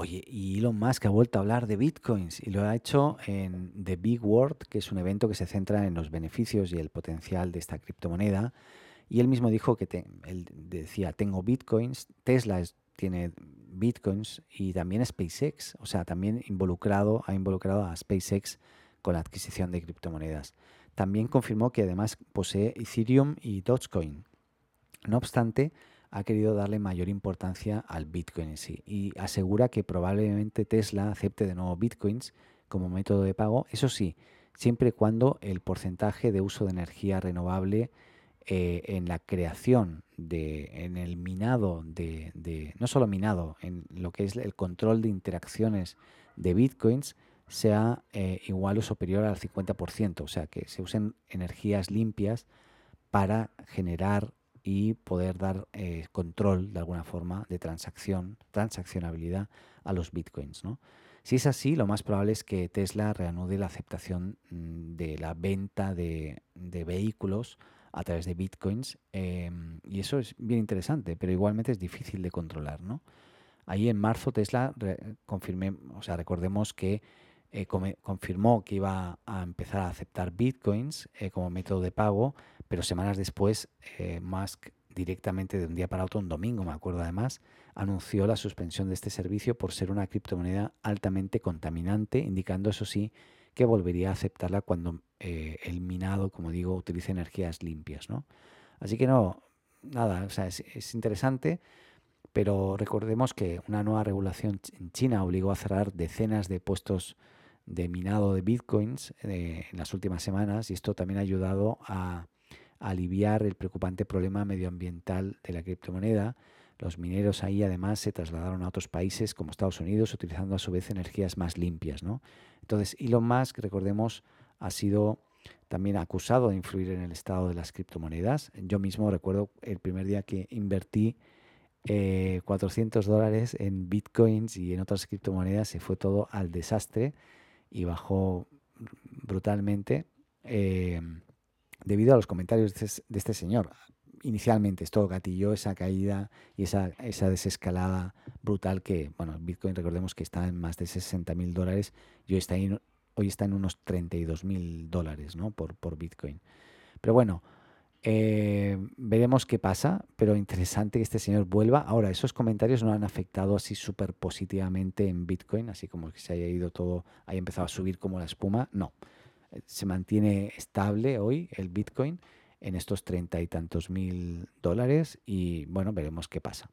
Oye, y Elon Musk ha vuelto a hablar de bitcoins y lo ha hecho en The Big World, que es un evento que se centra en los beneficios y el potencial de esta criptomoneda. Y él mismo dijo que él decía, tengo bitcoins, Tesla tiene bitcoins y también SpaceX, o sea, también involucrado, ha involucrado a SpaceX con la adquisición de criptomonedas. También confirmó que además posee Ethereum y Dogecoin. No obstante, ha querido darle mayor importancia al Bitcoin en sí y asegura que probablemente Tesla acepte de nuevo Bitcoins como método de pago, eso sí, siempre y cuando el porcentaje de uso de energía renovable eh, en la creación, de, en el minado, de, no solo minado, en lo que es el control de interacciones de Bitcoins, sea eh, igual o superior al 50%, o sea, que se usen energías limpias para generar y poder dar eh, control de alguna forma de transacción, transaccionabilidad a los bitcoins. ¿no? Si es así, lo más probable es que Tesla reanude la aceptación mm, de la venta de, vehículos a través de bitcoins em, y eso es bien interesante, pero igualmente es difícil de controlar. ¿no? Ahí en marzo Tesla confirmé, o sea, recordemos que eh, confirmó que iba a empezar a aceptar bitcoins eh, como método de pago, pero semanas después eh, Musk directamente de un día para otro, un domingo me acuerdo además, anunció la suspensión de este servicio por ser una criptomoneda altamente contaminante, indicando eso sí que volvería a aceptarla cuando el minado, como digo, utilice energías limpias. ¿no? Así que no, nada, o sea, es interesante pero recordemos que una nueva regulación en China obligó a cerrar decenas de puestos de minado de bitcoins eh, en las últimas semanas y esto también ha ayudado a, aliviar el preocupante problema medioambiental de la criptomoneda. Los mineros ahí además se trasladaron a otros países como Estados Unidos utilizando a su vez energías más limpias. ¿no? Entonces Elon Musk, recordemos, ha sido también acusado de influir en el estado de las criptomonedas. Yo mismo recuerdo el primer día que invertí 400 eh, dólares en bitcoins y en otras criptomonedas, se fue todo al desastre y bajó brutalmente eh, debido a los comentarios de este, de este, señor. Inicialmente esto gatilló esa caída y esa, esa desescalada brutal que, bueno, Bitcoin recordemos que está en más de 60 mil dólares y hoy está, en, hoy está en unos 32 mil dólares ¿no? por, por Bitcoin. Pero bueno, eh, veremos qué pasa, pero interesante que este señor vuelva. Ahora, esos comentarios no han afectado así súper positivamente en Bitcoin, así como que se haya ido todo, haya empezado a subir como la espuma. No, se mantiene estable hoy el Bitcoin en estos treinta y tantos mil dólares y bueno, veremos qué pasa.